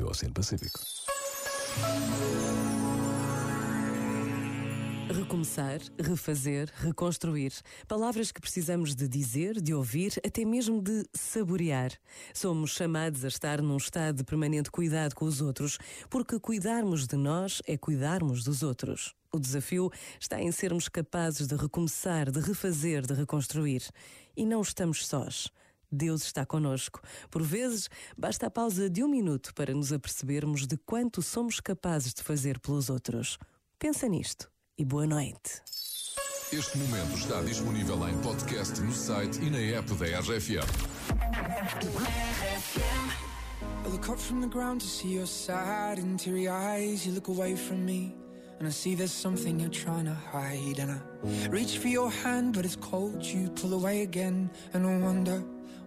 teu Oceano Pacífico. Recomeçar, refazer, reconstruir. Palavras que precisamos de dizer, de ouvir, até mesmo de saborear. Somos chamados a estar num estado de permanente cuidado com os outros, porque cuidarmos de nós é cuidarmos dos outros. O desafio está em sermos capazes de recomeçar, de refazer, de reconstruir. E não estamos sós. Deus está conosco. Por vezes, basta a pausa de um minuto para nos apercebermos de quanto somos capazes de fazer pelos outros. Pensa nisto e boa noite. Este momento está disponível em podcast no site e na app da RFM. I look up from the ground to see your sad and teary eyes. You look away from me, and I see there's something you're trying to hide. And I reach for your hand, but it's cold. You pull away again, and I wonder